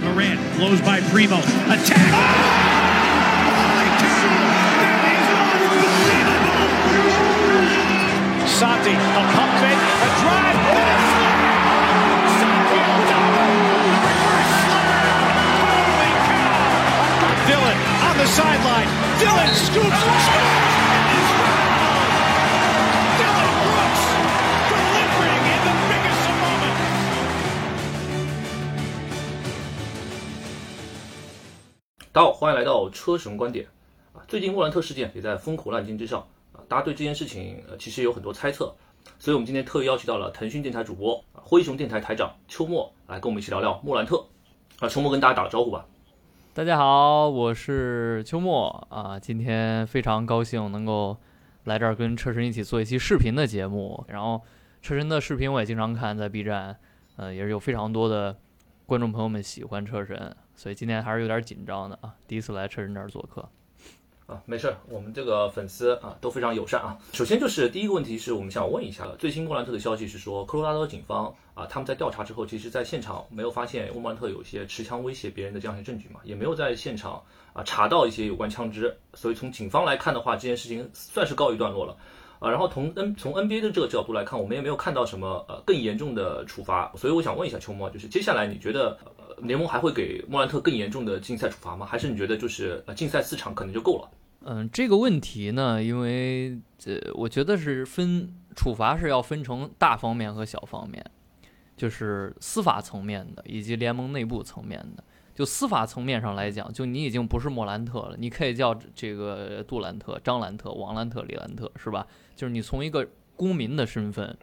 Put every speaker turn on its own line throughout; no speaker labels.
Morant blows by Primo. Attack.
Santi, a pump fake, a drive, and a oh, cow! Dylan on the sideline. Dylan scoops,
好，欢迎来到车神观点啊！最近莫兰特事件也在风口浪尖之上啊，大家对这件事情呃其实有很多猜测，所以我们今天特意邀请到了腾讯电台主播啊灰熊电台台长秋末来跟我们一起聊聊莫兰特啊。秋末跟大家打个招呼吧。
大家好，我是秋末啊，今天非常高兴能够来这儿跟车神一起做一期视频的节目。然后车神的视频我也经常看，在 B 站，呃，也是有非常多的观众朋友们喜欢车神，所以今天还是有点紧张的啊，第一次来车神这儿做客。
啊，没事，我们这个粉丝啊都非常友善啊。首先就是第一个问题是我们想问一下的，最新莫兰特的消息是说，科罗拉多警方啊他们在调查之后，其实在现场没有发现莫兰特有些持枪威胁别人的这样一些证据嘛，也没有在现场啊查到一些有关枪支，所以从警方来看的话，这件事情算是告一段落了。啊，然后从 N 从 NBA 的这个角度来看，我们也没有看到什么呃更严重的处罚，所以我想问一下秋末，就是接下来你觉得联盟还会给莫兰特更严重的禁赛处罚吗？还是你觉得就是呃禁赛四场可能就够了？
嗯，这个问题呢，因为这我觉得是分处罚是要分成大方面和小方面，就是司法层面的以及联盟内部层面的。就司法层面上来讲，就你已经不是莫兰特了，你可以叫这个杜兰特、张兰特、王兰特、李兰特，是吧？就是你从一个公民的身份，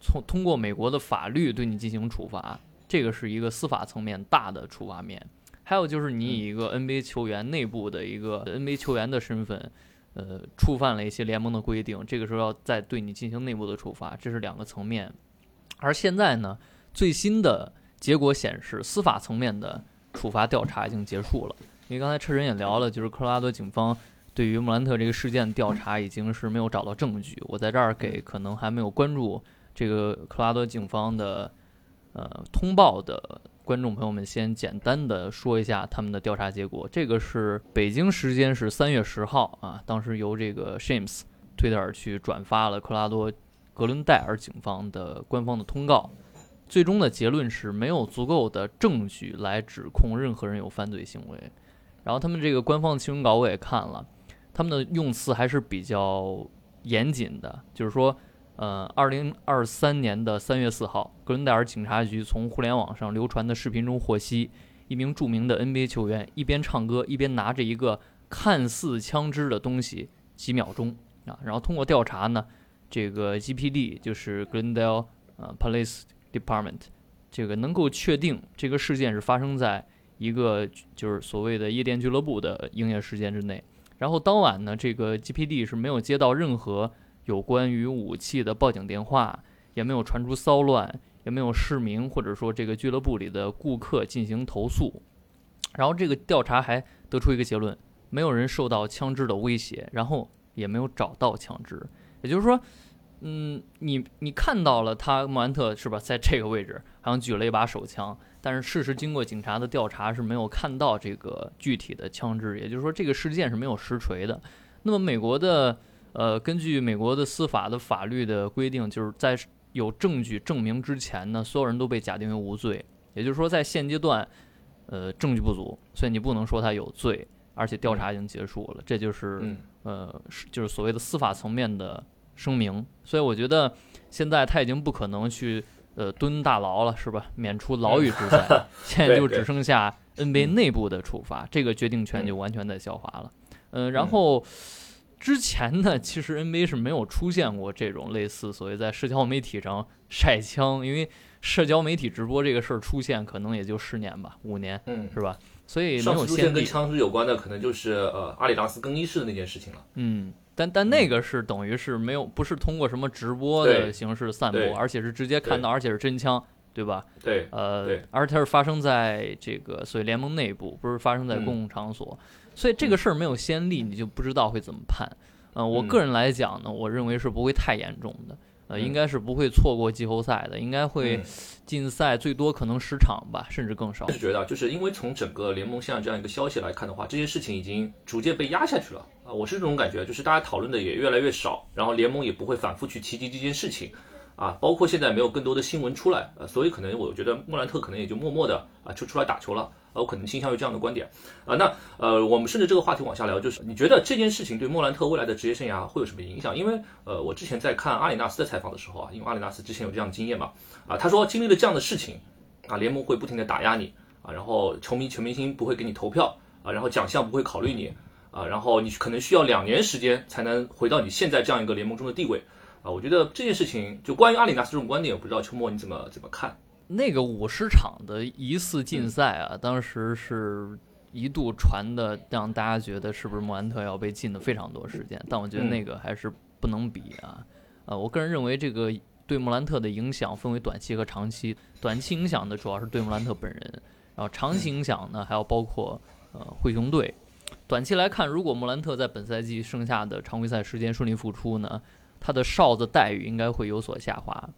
从通过美国的法律对你进行处罚，这个是一个司法层面大的处罚面。还有就是你以一个 NBA 球员内部的一个 NBA 球员的身份，呃，触犯了一些联盟的规定，这个时候要再对你进行内部的处罚，这是两个层面。而现在呢，最新的结果显示，司法层面的处罚调查已经结束了。因为刚才车人也聊了，就是科罗拉多警方对于莫兰特这个事件调查已经是没有找到证据。我在这儿给可能还没有关注这个科罗拉多警方的呃通报的。观众朋友们，先简单的说一下他们的调查结果。这个是北京时间是三月十号啊，当时由这个 Shames 推特尔去转发了科拉多格伦戴尔警方的官方的通告。最终的结论是没有足够的证据来指控任何人有犯罪行为。然后他们这个官方的新闻稿我也看了，他们的用词还是比较严谨的，就是说。呃，二零二三年的三月四号，格伦戴尔警察局从互联网上流传的视频中获悉，一名著名的 NBA 球员一边唱歌一边拿着一个看似枪支的东西几秒钟啊。然后通过调查呢，这个 GPD 就是 Glendale 呃 Police Department，这个能够确定这个事件是发生在一个就是所谓的夜店俱乐部的营业时间之内。然后当晚呢，这个 GPD 是没有接到任何。有关于武器的报警电话也没有传出骚乱，也没有市民或者说这个俱乐部里的顾客进行投诉。然后这个调查还得出一个结论：没有人受到枪支的威胁，然后也没有找到枪支。也就是说，嗯，你你看到了他莫兰特是吧，在这个位置好像举了一把手枪，但是事实经过警察的调查是没有看到这个具体的枪支。也就是说，这个事件是没有实锤的。那么美国的。呃，根据美国的司法的法律的规定，就是在有证据证明之前呢，所有人都被假定为无罪。也就是说，在现阶段，呃，证据不足，所以你不能说他有罪，而且调查已经结束了。这就是呃，就是所谓的司法层面的声明。所以我觉得现在他已经不可能去呃蹲大牢了，是吧？免除牢狱之灾。现在就只剩下 NBA 内部的处罚，这个决定权就完全在肖华了。嗯，然后。之前呢，其实 NBA 是没有出现过这种类似所谓在社交媒体上晒枪，因为社交媒体直播这个事儿出现可能也就十年吧，五年，
嗯，
是吧？所以没有
出现跟枪支有关的，可能就是呃阿里达斯更衣室的那件事情了。
嗯，但但那个是等于是没有，不是通过什么直播的形式散播，而且是直接看到，而且是真枪，对吧？
对，
呃，而且它是发生在这个所谓联盟内部，不是发生在公共场所。所以这个事儿没有先例，你就不知道会怎么判。嗯，我个人来讲呢，我认为是不会太严重的。呃，
嗯
应该是不会错过季后赛的，应该会禁赛最多可能十场吧，甚至更少
我。是觉得啊，就是因为从整个联盟现在这样一个消息来看的话，这件事情已经逐渐被压下去了啊，我是这种感觉，就是大家讨论的也越来越少，然后联盟也不会反复去提及这件事情。啊，包括现在没有更多的新闻出来，呃，所以可能我觉得莫兰特可能也就默默的啊就出来打球了，呃，我可能倾向于这样的观点，啊，那呃，我们顺着这个话题往下聊，就是你觉得这件事情对莫兰特未来的职业生涯会有什么影响？因为呃，我之前在看阿里纳斯的采访的时候啊，因为阿里纳斯之前有这样的经验嘛，啊，他说经历了这样的事情，啊，联盟会不停的打压你，啊，然后球迷全明星不会给你投票，啊，然后奖项不会考虑你，啊，然后你可能需要两年时间才能回到你现在这样一个联盟中的地位。啊，我觉得这件事情就关于阿里纳斯这种观点，我不知道秋末你怎么怎么看？
那个五十场的疑似禁赛啊，当时是一度传的，让大家觉得是不是莫兰特要被禁的非常多时间，但我觉得那个还是不能比啊。呃，我个人认为这个对莫兰特的影响分为短期和长期，短期影响呢主要是对莫兰特本人，然后长期影响呢还要包括呃灰熊队。短期来看，如果莫兰特在本赛季剩下的常规赛时间顺利复出呢，他的哨子待遇应该会有所下滑。嗯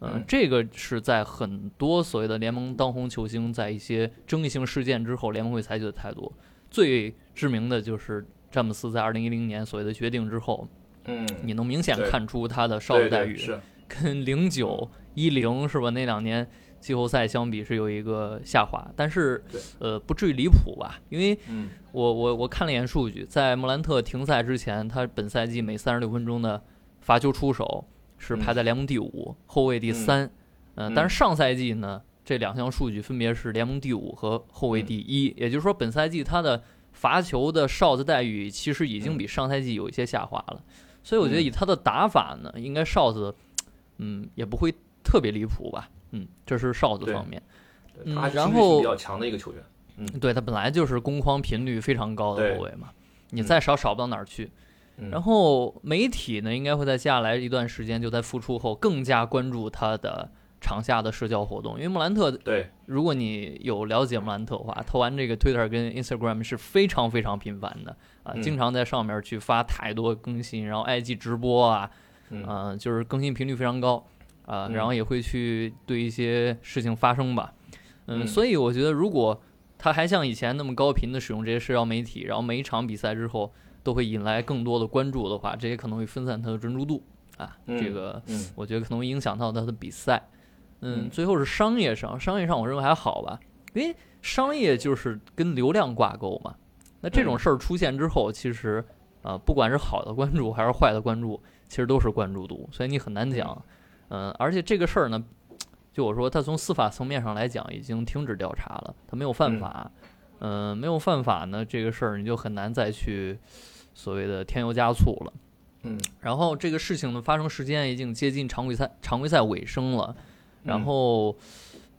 嗯，
这个是在很多所谓的联盟当红球星在一些争议性事件之后，联盟会采取的态度。最知名的就是詹姆斯在二零一零年所谓的决定之后，
嗯，
你能明显看出他的哨子待遇
是，
跟零九一零是吧？那两年季后赛相比是有一个下滑，但是呃不至于离谱吧？因为
嗯
我我我看了一眼数据，在莫兰特停赛之前，他本赛季每三十六分钟的罚球出手是排在联盟第五，后卫第三。呃，
嗯
但是上赛季呢，这两项数据分别是联盟第五和后卫第一，也就是说，本赛季他的罚球的哨子待遇其实已经比上赛季有一些下滑了。所以我觉得以他的打法呢，应该哨子，嗯，也不会特别离谱吧。嗯，这是哨子方面。
对他还是
然后
比较强的一个球员。
嗯对他本来就是攻框频率非常高的后卫嘛，你再少少不到哪儿去。
嗯
然后媒体呢，应该会在接下来一段时间，就在复出后更加关注他的场下的社交活动，因为莫兰特，
对，
如果你有了解莫兰特的话，他玩这个 Twitter 跟 Instagram 是非常非常频繁的啊，
嗯。
经常在上面去发太多更新，然后 IG 直播啊，
嗯。
啊，就是更新频率非常高啊，
嗯。
然后也会去对一些事情发生吧，嗯，
嗯。
所以我觉得如果他还像以前那么高频的使用这些社交媒体，然后每一场比赛之后都会引来更多的关注的话，这也可能会分散他的专注度啊，
嗯
这个
嗯
我觉得可能会影响到他的比赛。嗯，
嗯
最后是商业上，商业上我认为还好吧，因为商业就是跟流量挂钩嘛。那这种
嗯
事儿出现之后，其实啊、呃不管是好的关注还是坏的关注，其实都是关注度，所以你很难讲。嗯、而且这个事儿呢，就我说，他从司法层面上来讲，已经停止调查了，他没有犯法。嗯、没有犯法呢，这个事儿你就很难再去所谓的添油加醋了。
嗯。
然后这个事情的发生时间已经接近常规赛常规赛尾声了，然
嗯
后，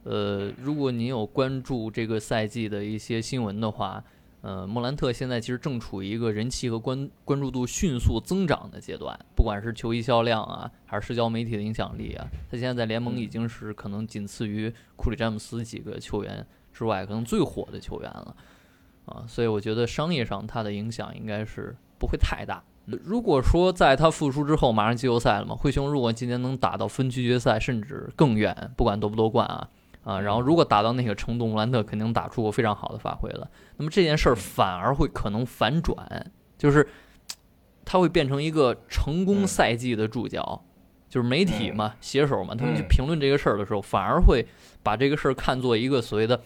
呃，如果你有关注这个赛季的一些新闻的话，呃，莫兰特现在其实正处于一个人气和关关注度迅速增长的阶段，不管是球衣销量啊，还是社交媒体的影响力啊，他现在在联盟已经是可能仅次于库里、詹姆斯几个球员之外，可能最火的球员了，啊，所以我觉得商业上他的影响应该是不会太大。如果说在他复出之后马上季后赛了嘛，灰熊如果今年能打到分区决赛，甚至更远，不管夺不夺冠啊啊，然后如果打到那个程度，莫兰特肯定打出过非常好的发挥了。那么这件事儿反而会可能反转，就是他会变成一个成功赛季的注脚，就是媒体嘛、写手嘛，他们去
嗯。
评论这个事儿的时候，反而会把这个事儿看作一个所谓的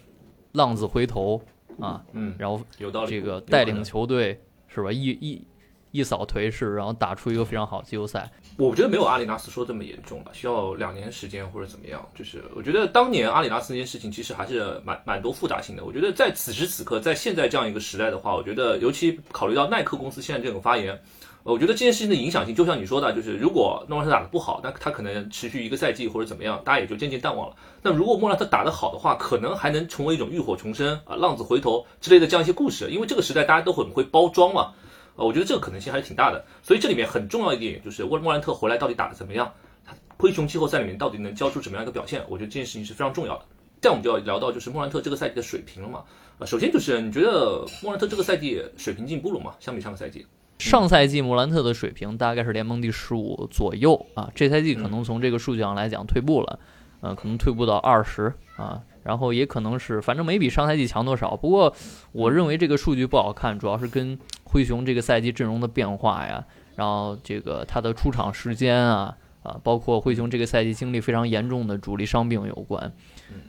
浪子回头啊，
嗯，
然后
有道理。
这个带领球队是吧？一一一扫颓势，然后打出一个非常好的季后赛。
我觉得没有阿里纳斯说这么严重吧，需要两年时间或者怎么样。就是我觉得当年阿里纳斯那件事情其实还是蛮蛮多复杂性的。我觉得在此时此刻，在现在这样一个时代的话，我觉得尤其考虑到耐克公司现在这种发言，我觉得这件事情的影响性，就像你说的，就是如果诺兰特打得不好，那他可能持续一个赛季或者怎么样，大家也就渐渐淡忘了。那如果莫兰特打得好的话，可能还能成为一种浴火重生啊、浪子回头之类的这样一些故事，因为这个时代大家都很会包装嘛。呃，我觉得这个可能性还是挺大的。所以这里面很重要一点就是莫莫兰特回来到底打得怎么样，他灰熊季后赛里面到底能交出什么样一个表现，我觉得这件事情是非常重要的。这样我们就要聊到就是莫兰特这个赛季的水平了嘛。呃，首先就是你觉得莫兰特这个赛季水平进步了吗？相比上个赛季？
上赛季莫兰特的水平大概是联盟第十五左右啊，这赛季可能从这个数据上来讲退步了，呃，可能退步到二十啊，然后也可能是反正没比上赛季强多少。不过我认为这个数据不好看，主要是跟灰熊这个赛季阵容的变化呀，然后这个他的出场时间啊啊，包括灰熊这个赛季经历非常严重的主力伤病有关，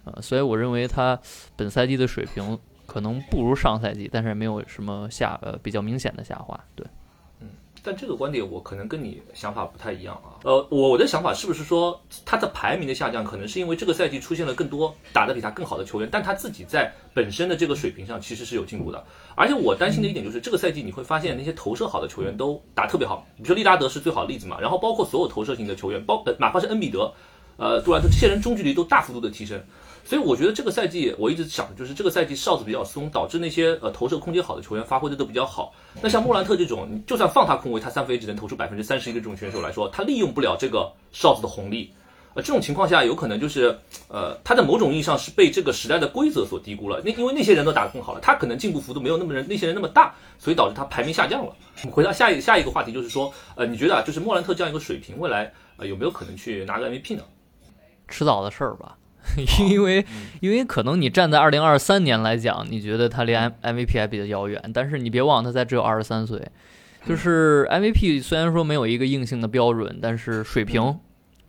呃，所以我认为他本赛季的水平。可能不如上赛季，但是没有什么下呃比较明显的下滑。对，
嗯，但这个观点我可能跟你想法不太一样啊。呃，我的想法是不是说他的排名的下降，可能是因为这个赛季出现了更多打得比他更好的球员，但他自己在本身的这个水平上其实是有进步的。而且我担心的一点就是，这个赛季你会发现那些投射好的球员都打特别好，比如说利拉德是最好的例子嘛。然后包括所有投射型的球员，包哪怕是恩比德、呃杜兰特这些人中距离都大幅度的提升。所以我觉得这个赛季我一直想的就是这个赛季哨子比较松，导致那些呃投射空间好的球员发挥的都比较好。那像莫兰特这种，你就算放他空位，他三分也只能投出百分之三十一的这种选手来说，他利用不了这个哨子的红利。呃，这种情况下有可能就是呃他在某种意义上是被这个时代的规则所低估了。那因为那些人都打得更好了，他可能进步幅度没有那么人那些人那么大，所以导致他排名下降了。我们回到下一下一个话题，就是说呃你觉得啊，就是莫兰特这样一个水平，未来呃有没有可能去拿个 MVP 呢？
迟早的事儿吧。因为，因为可能你站在二零二三年来讲，你觉得他离 M MVP 还比较遥远，但是你别忘他才只有二十三岁。就是 MVP 虽然说没有一个硬性的标准，但是水平、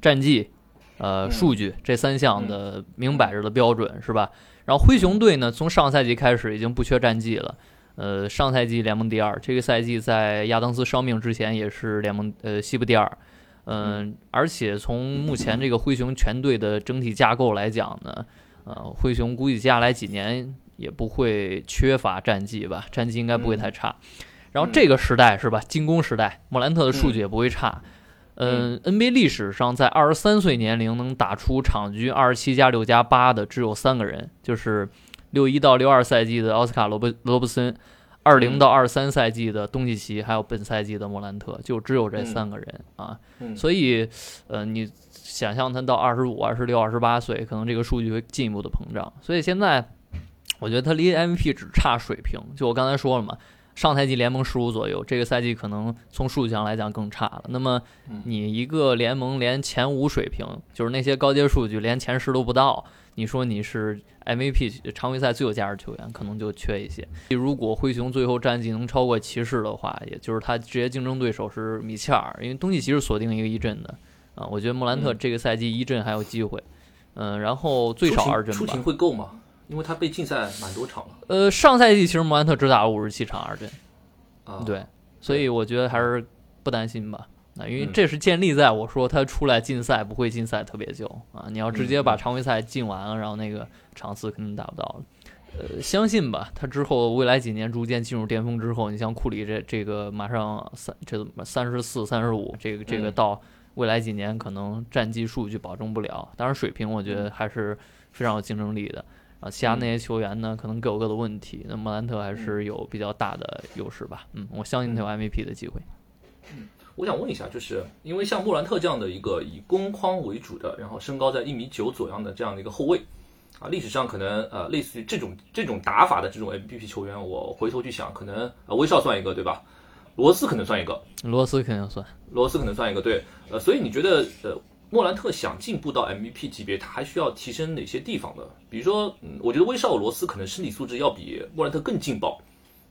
战绩、呃数据这三项的明摆着的标准是吧？然后灰熊队呢，从上赛季开始已经不缺战绩了，呃，上赛季联盟第二，这个赛季在亚当斯伤病之前也是联盟呃西部第二。嗯，而且从目前这个灰熊全队的整体架构来讲呢，呃，灰熊估计接下来几年也不会缺乏战绩吧，战绩应该不会太差。然后这个时代是吧，进攻时代，莫兰特的数据也不会差。嗯，NBA 历史上在二十三岁年龄能打出场均二十七加六加八的只有三个人，就是六一到六二赛季的奥斯卡罗伯罗伯森。二零到二三赛季的东契奇，还有本赛季的莫兰特，就只有这三个人啊。所以，呃，你想象他到二十五、二十六、二十八岁，可能这个数据会进一步的膨胀。所以现在，我觉得他离 MVP 只差水平。就我刚才说了嘛，上赛季联盟十五左右，这个赛季可能从数据上来讲更差了。那么，你一个联盟连前五水平，就是那些高阶数据连前十都不到。你说你是 MVP 常规赛最有价值球员，可能就缺一些。如果灰熊最后战绩能超过骑士的话，也就是他直接竞争对手是米切尔，因为东契奇是锁定一个一阵的啊。我觉得莫兰特这个赛季一阵还有机会，嗯，然后最少二阵吧。
出勤会够吗？因为他被禁赛蛮多场了。
呃，上赛季其实莫兰特只打了五十七场二阵，啊，对，所以我觉得还是不担心吧。那因为这是建立在我说他出来禁赛不会禁赛特别久啊，你要直接把常规赛禁完了，然后那个场次肯定达不到了。呃，相信吧，他之后未来几年逐渐进入巅峰之后，你像库里这这个马上三这怎么三十四、三十五，这个这个到未来几年可能战绩数据保证不了，当然水平我觉得还是非常有竞争力的。啊，其他那些球员呢，可能各有各的问题，那莫兰特还是有比较大的优势吧。嗯，我相信他有 MVP 的机会。
嗯。我想问一下，就是因为像莫兰特这样的一个以攻框为主的，然后身高在一米九左右的这样的一个后卫，啊，历史上可能呃类似于这种这种打法的这种 MVP 球员，我回头去想，可能呃威少算一个对吧？罗斯可能算一个，
罗斯肯定算，
罗斯可能算一个对，呃，所以你觉得呃莫兰特想进步到 MVP 级别，他还需要提升哪些地方呢？比如说，嗯，我觉得威少罗斯可能身体素质要比莫兰特更劲爆。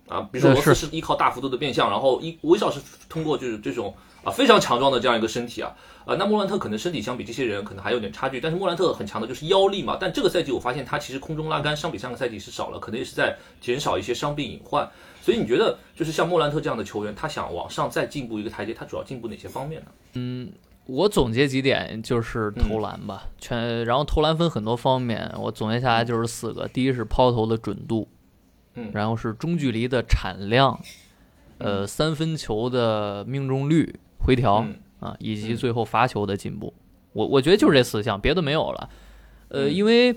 啊，比如说罗斯是依靠大幅度的变向，然后一威少是通过就是这种啊非常强壮的这样一个身体啊，啊，那莫兰特可能身体相比这些人可能还有点差距，但是莫兰特很强的就是腰力嘛，但这个赛季我发现他其实空中拉杆相比上个赛季是少了，可能也是在减少一些伤病隐患，所以你觉得就是像莫兰特这样的球员，他想往上再进步一个台阶，他主要进步哪些方面呢？
嗯，我总结几点就是投篮吧，全然后投篮分很多方面，我总结下来就是四个，第一是抛投的准度。然后是中距离的产量，呃，三分球的命中率回调啊，以及最后罚球的进步。我我觉得就是这四项，别的没有了。呃，因为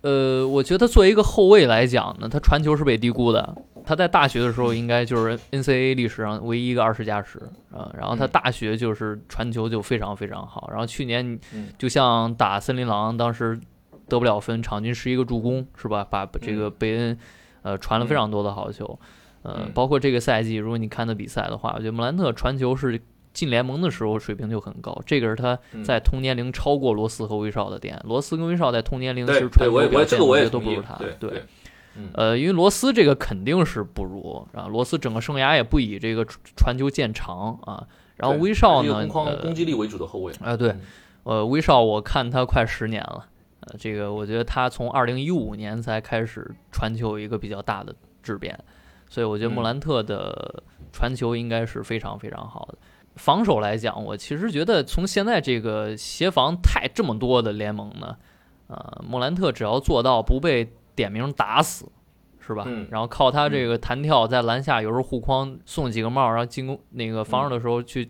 呃，我觉得作为一个后卫来讲呢，他传球是被低估的。他在大学的时候应该就是 NCAA 历史上唯一一个二十加十啊，然后他大学就是传球就非常非常好。然后去年就像打森林狼，当时得不了分，场均十一个助攻是吧？把这个贝恩。呃，传了非常多的好球，呃
嗯，
包括这个赛季，如果你看的比赛的话，我觉得莫兰特传球是进联盟的时候水平就很高，这个是他
嗯
在同年龄超过罗斯和威少的点。罗斯跟威少在同年龄其实传，球表现
我
觉得都不如他，
对
呃，因为罗斯这个肯定是不如啊，罗斯整个生涯也不以这个传传球见长啊。然后威少呢
攻击力为主的后卫。
啊，对
嗯，
呃，威少我看他快十年了，呃，这个我觉得他从二零一五年才开始传球一个比较大的质变，所以我觉得
嗯
莫兰特的传球应该是非常非常好的。防守来讲，我其实觉得从现在这个协防太这么多的联盟呢，呃，莫兰特只要做到不被点名打死，是吧？
嗯
然后靠他这个弹跳在篮下，有时候护框送几个帽，然后进攻那个防守的时候去，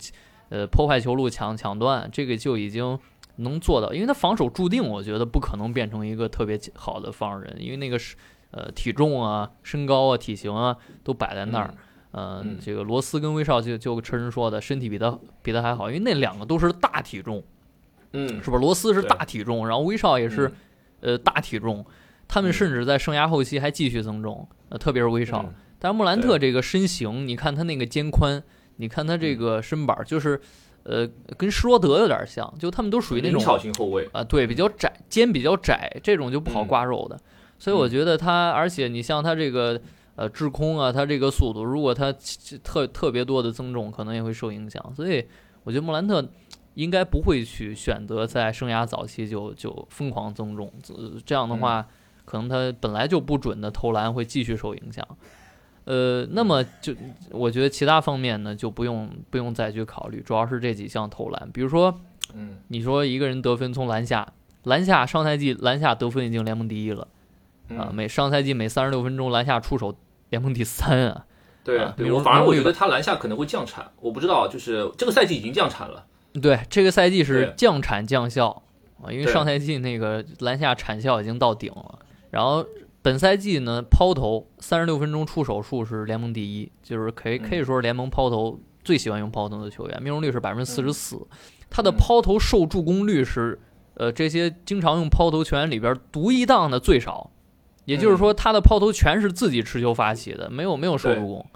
呃，破坏球路抢抢断，这个就已经能做到。因为他防守注定，我觉得不可能变成一个特别好的防守人，因为那个是呃体重啊、身高啊、体型啊都摆在那儿。呃
嗯，
这个罗斯跟威少就就车人说的，身体比他比他还好，因为那两个都是大体重，
嗯，
是吧？罗斯是大体重，然后威少也是、呃大体重，他们
嗯
甚至在生涯后期还继续增重，呃，特别是威少。
嗯
但是穆兰特这个身形，你看他那个肩宽，你看他
嗯
这个身板儿，就是呃跟施罗德有点像，就他们都属于那
灵
种
巧型后卫。
啊，对，比较窄，肩比较窄，这种就不好
嗯
挂肉的。所以我觉得他，而且你像他这个呃制空啊，他这个速度，如果他特特别多的增重，可能也会受影响。所以我觉得莫兰特应该不会去选择在生涯早期就就疯狂增重，呃这样的话，可能他本来就不准的投篮会继续受影响。呃，那么就我觉得其他方面呢，就不用不用再去考虑，主要是这几项投篮，比如说。
嗯
你说一个人得分从篮下，篮下上赛季篮下得分已经联盟第一了
嗯
啊，每上赛季每三十六分钟篮下出手联盟第三啊，
对
啊比如
对我反而我觉得他篮下可能会降产，我不知道，就是这个赛季已经降产了。
对，这个赛季是降产降效啊，因为上赛季那个篮下产效已经到顶了，然后本赛季呢抛投三十六分钟出手数是联盟第一，就是可以
嗯
可以说是联盟抛投最喜欢用抛投的球员，命中率是百分之四十四，他的
嗯
抛投受助攻率是呃这些经常用抛投球员里边独一档的最少，也就是说他的抛投全是自己持球发起的，没有没有受助攻。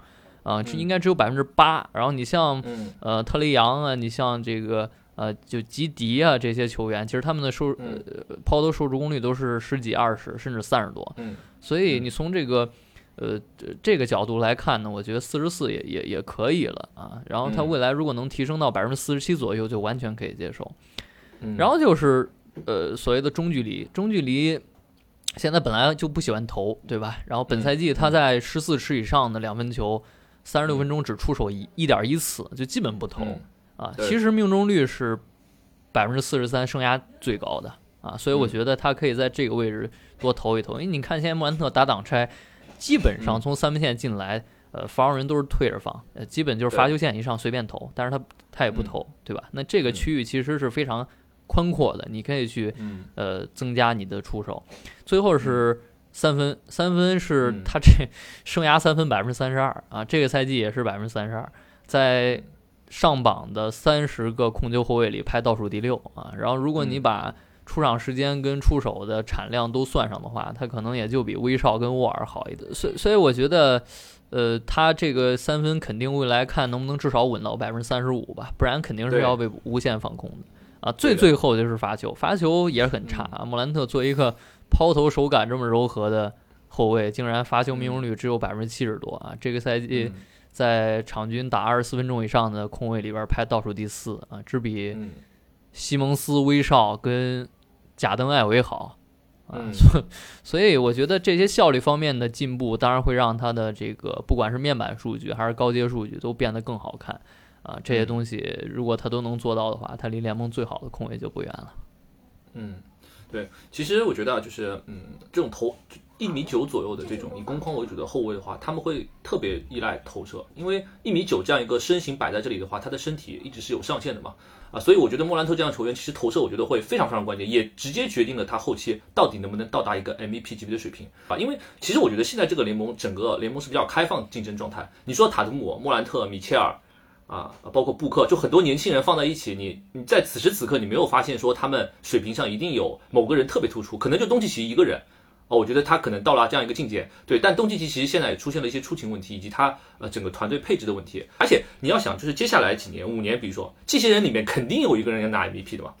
啊，这
嗯
应该只有百分之八。然后你像
嗯
呃，特雷杨啊，你像这个呃，就吉迪啊这些球员，其实他们的收
嗯
呃抛投收助攻率都是十几、二十，甚至三十多。
嗯
所以
嗯
你从这个呃这这个角度来看呢，我觉得四十四也也也可以了啊。然后他
嗯
未来如果能提升到百分之四十七左右，就完全可以接受。
嗯，
然后就是呃所谓的中距离，中距离现在本来就不喜欢投，对吧？然后本
嗯
赛季他在十四尺以上的两分球，三十六
嗯
分钟只出手一一点一次，就基本不投。
嗯
啊，其实命中率是百分之四十三，生涯最高的啊，所以我
嗯。
觉得他可以在这个位置多投一投。因为你看现在莫兰特打挡拆，基本上
嗯。
从三分线进来，呃，防守人都是退着防，呃，基本就是罚球线以上随便投，但是他他也不
嗯。
投，对吧？那这个
嗯。
区域其实是非常宽阔的，你可以去
嗯。
呃增加你的出手。最后是三分，三分是
嗯。
他这 生涯三分百分之三十二啊，这个赛季也是百分之三十二，在上榜的三十个控球后卫里排倒数第六啊。然后如果你
嗯
把出场时间跟出手的产量都算上的话，他可能也就比威少跟沃尔好一点。所以所以我觉得。呃，他这个三分肯定未来看能不能至少稳到百分之三十五吧，不然肯定是要被无限放空的啊。最最后就是罚球，罚球也是很差啊。莫兰特作为一个抛投手感这么柔和的后卫，竟然罚球命中率只有百分之七十多啊！这个赛季
嗯
在场均打二十四分钟以上的控卫里边排倒数第四啊，只比
嗯
西蒙斯、威少跟贾登、艾维好。啊，
嗯
所所以我觉得这些效率方面的进步，当然会让他的这个不管是面板数据还是高阶数据都变得更好看啊。这些
嗯
东西如果他都能做到的话，他离联盟最好的控卫就不远了。
嗯，对，其实我觉得啊，就是嗯，这种投一米九左右的这种以攻框为主的后卫的话，他们会特别依赖投射，因为一米九这样一个身形摆在这里的话，他的身体一直是有上限的嘛。啊，所以我觉得莫兰特这样的球员，其实投射我觉得会非常非常关键，也直接决定了他后期到底能不能到达一个 MVP 级别的水平啊。因为其实我觉得现在这个联盟整个联盟是比较开放竞争状态。你说塔图姆、莫兰特、米切尔啊，包括布克，就很多年轻人放在一起，你你在此时此刻你没有发现说他们水平上一定有某个人特别突出，可能就东契奇一个人哦，我觉得他可能到了这样一个境界。对，但东契奇其实现在也出现了一些出勤问题，以及他呃整个团队配置的问题。而且你要想，就是接下来几年、五年，比如说这些人里面肯定有一个人要拿 MVP 的嘛，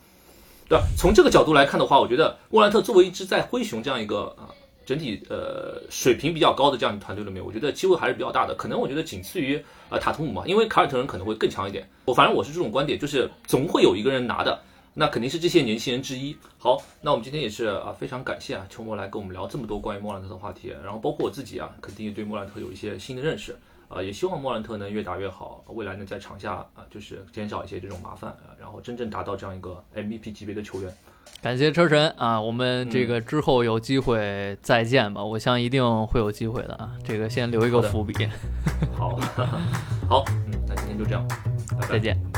对吧？从这个角度来看的话，我觉得莫兰特作为一支在灰熊这样一个啊整体呃水平比较高的这样的团队里面，我觉得机会还是比较大的。可能我觉得仅次于呃塔图姆嘛，因为凯尔特人可能会更强一点。我反正我是这种观点，就是总会有一个人拿的。那肯定是这些年轻人之一。好，那我们今天也是啊，非常感谢啊，秋末来跟我们聊这么多关于莫兰特的话题。然后包括我自己啊，肯定也对莫兰特有一些新的认识啊，也希望莫兰特能越打越好，未来能在场下啊，就是减少一些这种麻烦啊，然后真正达到这样一个 MVP 级别的球员。
感谢车神啊，我们这个之后有机会再见吧，我相信一定会有机会的啊，这个先留一个伏笔。
好，好，嗯，那今天就这样，拜拜
再见。